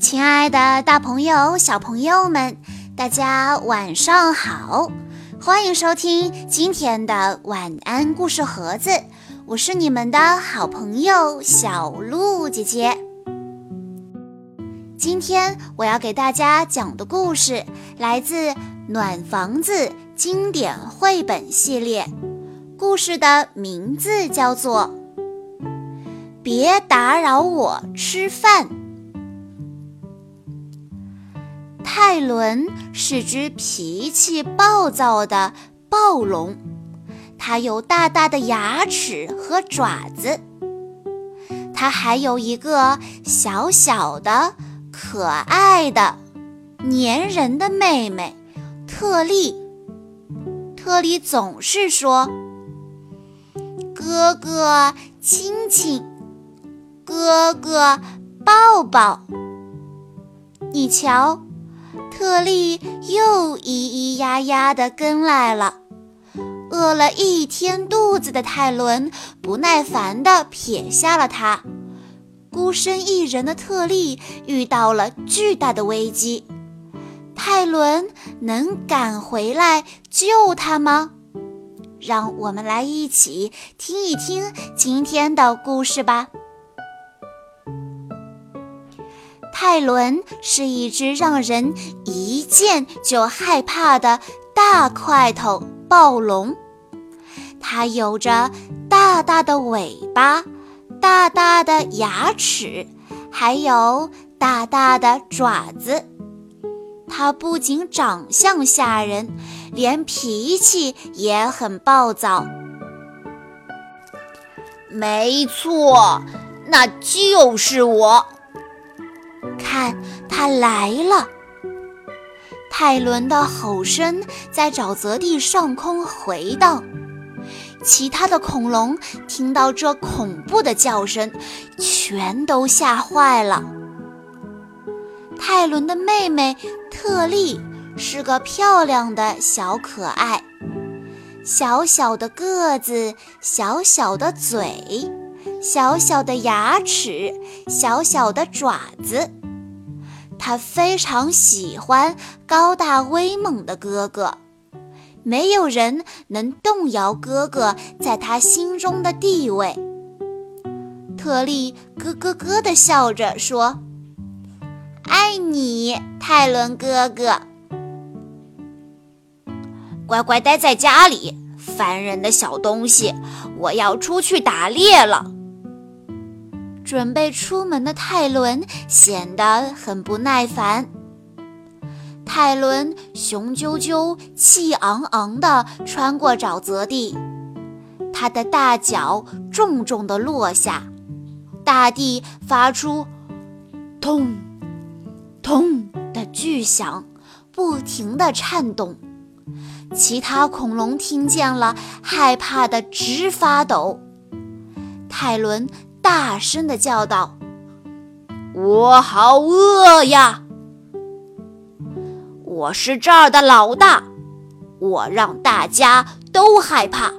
亲爱的，大朋友、小朋友们，大家晚上好！欢迎收听今天的晚安故事盒子，我是你们的好朋友小鹿姐姐。今天我要给大家讲的故事来自《暖房子》经典绘本系列，故事的名字叫做《别打扰我吃饭》。泰伦是只脾气暴躁的暴龙，它有大大的牙齿和爪子。它还有一个小小的、可爱的、粘人的妹妹特利。特利总是说：“哥哥亲亲，哥哥抱抱。”你瞧。特利又咿咿呀呀地跟来了，饿了一天肚子的泰伦不耐烦地撇下了他。孤身一人的特利遇到了巨大的危机，泰伦能赶回来救他吗？让我们来一起听一听今天的故事吧。泰伦是一只让人一见就害怕的大块头暴龙，它有着大大的尾巴、大大的牙齿，还有大大的爪子。它不仅长相吓人，连脾气也很暴躁。没错，那就是我。看，他来了！泰伦的吼声在沼泽地上空回荡，其他的恐龙听到这恐怖的叫声，全都吓坏了。泰伦的妹妹特利是个漂亮的小可爱，小小的个子，小小的嘴，小小的牙齿，小小的爪子。他非常喜欢高大威猛的哥哥，没有人能动摇哥哥在他心中的地位。特利咯咯咯地笑着说：“爱你，泰伦哥哥。”乖乖待在家里，烦人的小东西！我要出去打猎了。准备出门的泰伦显得很不耐烦。泰伦雄赳赳、气昂昂地穿过沼泽地，他的大脚重重地落下，大地发出“咚咚”的巨响，不停地颤动。其他恐龙听见了，害怕得直发抖。泰伦。大声地叫道：“我好饿呀！我是这儿的老大，我让大家都害怕。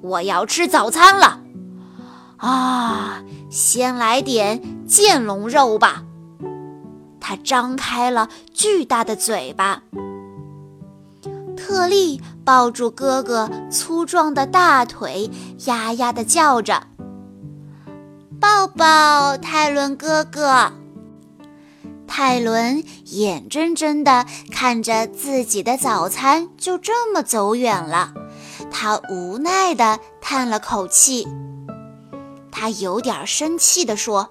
我要吃早餐了啊！先来点剑龙肉吧。”他张开了巨大的嘴巴。特利抱住哥哥粗壮的大腿，呀呀地叫着。抱抱泰伦哥哥。泰伦眼睁睁地看着自己的早餐就这么走远了，他无奈地叹了口气。他有点生气地说：“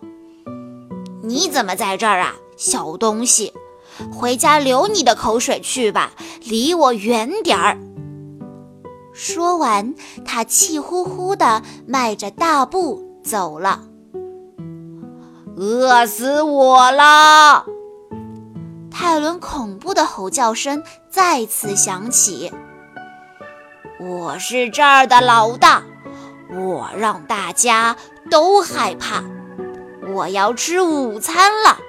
你怎么在这儿啊，小东西？回家流你的口水去吧，离我远点儿。”说完，他气呼呼地迈着大步走了。饿死我了！泰伦恐怖的吼叫声再次响起。我是这儿的老大，我让大家都害怕。我要吃午餐了，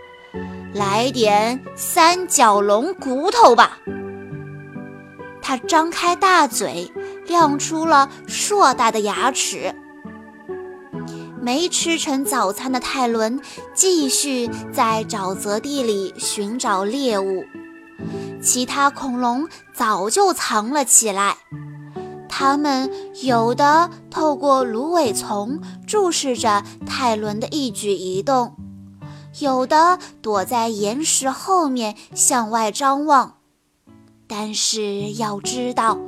来点三角龙骨头吧！他张开大嘴，亮出了硕大的牙齿。没吃成早餐的泰伦继续在沼泽地里寻找猎物。其他恐龙早就藏了起来，它们有的透过芦苇丛注视着泰伦的一举一动，有的躲在岩石后面向外张望。但是要知道，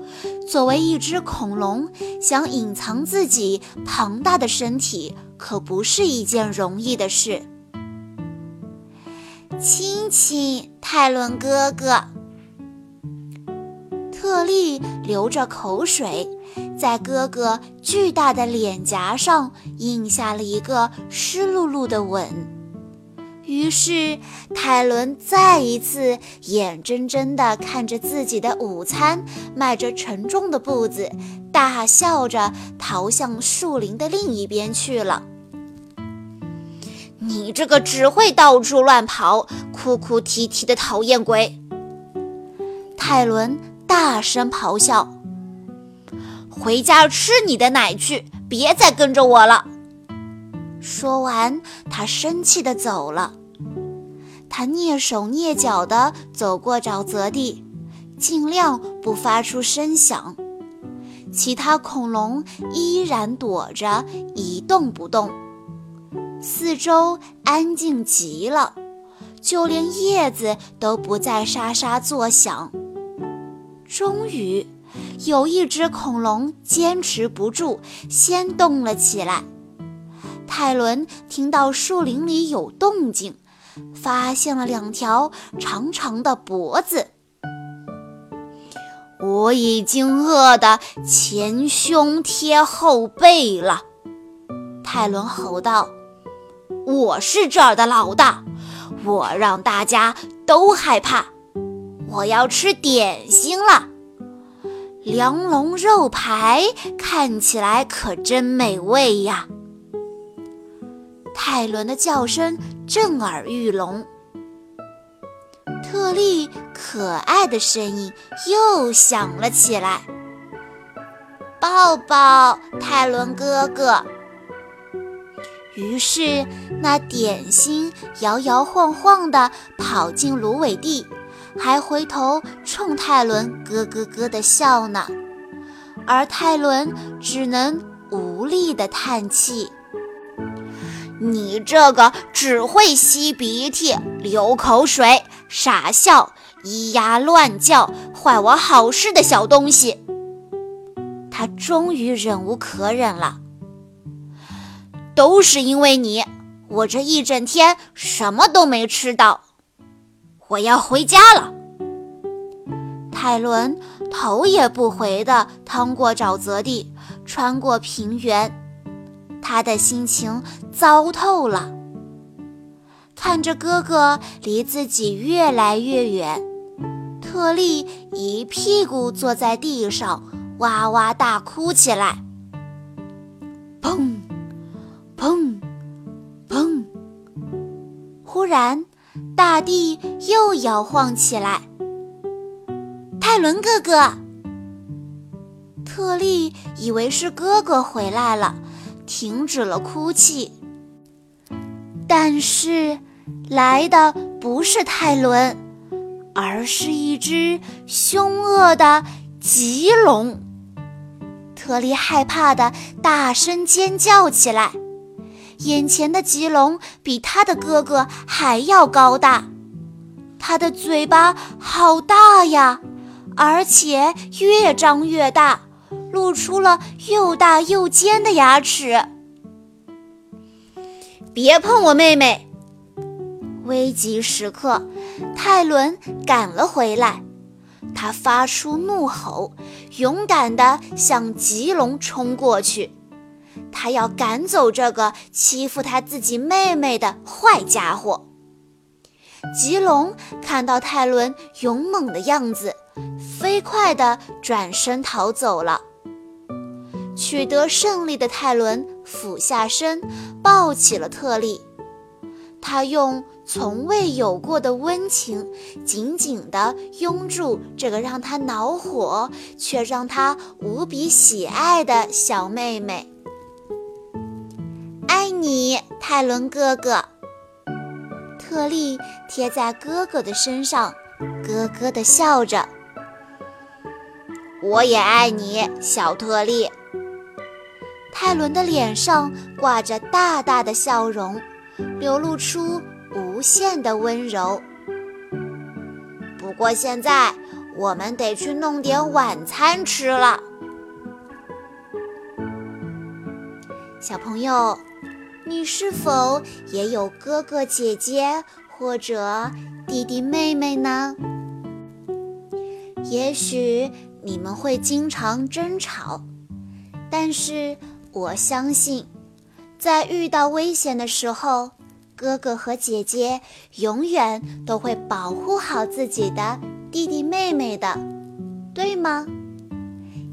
作为一只恐龙，想隐藏自己庞大的身体，可不是一件容易的事。亲亲，泰伦哥哥。特利流着口水，在哥哥巨大的脸颊上印下了一个湿漉漉的吻。于是，泰伦再一次眼睁睁地看着自己的午餐，迈着沉重的步子，大笑着逃向树林的另一边去了。你这个只会到处乱跑、哭哭啼啼的讨厌鬼！泰伦大声咆哮：“回家吃你的奶去，别再跟着我了！”说完，他生气地走了。他蹑手蹑脚地走过沼泽地，尽量不发出声响。其他恐龙依然躲着，一动不动。四周安静极了，就连叶子都不再沙沙作响。终于，有一只恐龙坚持不住，先动了起来。泰伦听到树林里有动静。发现了两条长长的脖子，我已经饿得前胸贴后背了。泰伦吼道：“我是这儿的老大，我让大家都害怕。我要吃点心了，梁龙肉排看起来可真美味呀！”泰伦的叫声震耳欲聋，特利可爱的声音又响了起来：“抱抱，泰伦哥哥。”于是，那点心摇摇晃晃地跑进芦苇地，还回头冲泰伦咯咯咯地笑呢。而泰伦只能无力地叹气。你这个只会吸鼻涕、流口水、傻笑、咿呀乱叫、坏我好事的小东西！他终于忍无可忍了。都是因为你，我这一整天什么都没吃到。我要回家了。泰伦头也不回地趟过沼泽地，穿过平原。他的心情糟透了，看着哥哥离自己越来越远，特利一屁股坐在地上，哇哇大哭起来。砰，砰，砰！忽然，大地又摇晃起来。泰伦哥哥，特利以为是哥哥回来了。停止了哭泣，但是来的不是泰伦，而是一只凶恶的棘龙。特利害怕的大声尖叫起来。眼前的棘龙比他的哥哥还要高大，他的嘴巴好大呀，而且越张越大。露出了又大又尖的牙齿。别碰我妹妹！危急时刻，泰伦赶了回来。他发出怒吼，勇敢地向棘龙冲过去。他要赶走这个欺负他自己妹妹的坏家伙。棘龙看到泰伦勇猛的样子，飞快地转身逃走了。取得胜利的泰伦俯下身，抱起了特利。他用从未有过的温情，紧紧地拥住这个让他恼火却让他无比喜爱的小妹妹。爱你，泰伦哥哥。特利贴在哥哥的身上，咯咯地笑着。我也爱你，小特利。泰伦的脸上挂着大大的笑容，流露出无限的温柔。不过现在我们得去弄点晚餐吃了。小朋友，你是否也有哥哥姐姐或者弟弟妹妹呢？也许你们会经常争吵，但是我相信，在遇到危险的时候，哥哥和姐姐永远都会保护好自己的弟弟妹妹的，对吗？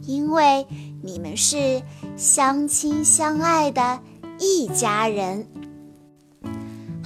因为你们是相亲相爱的一家人。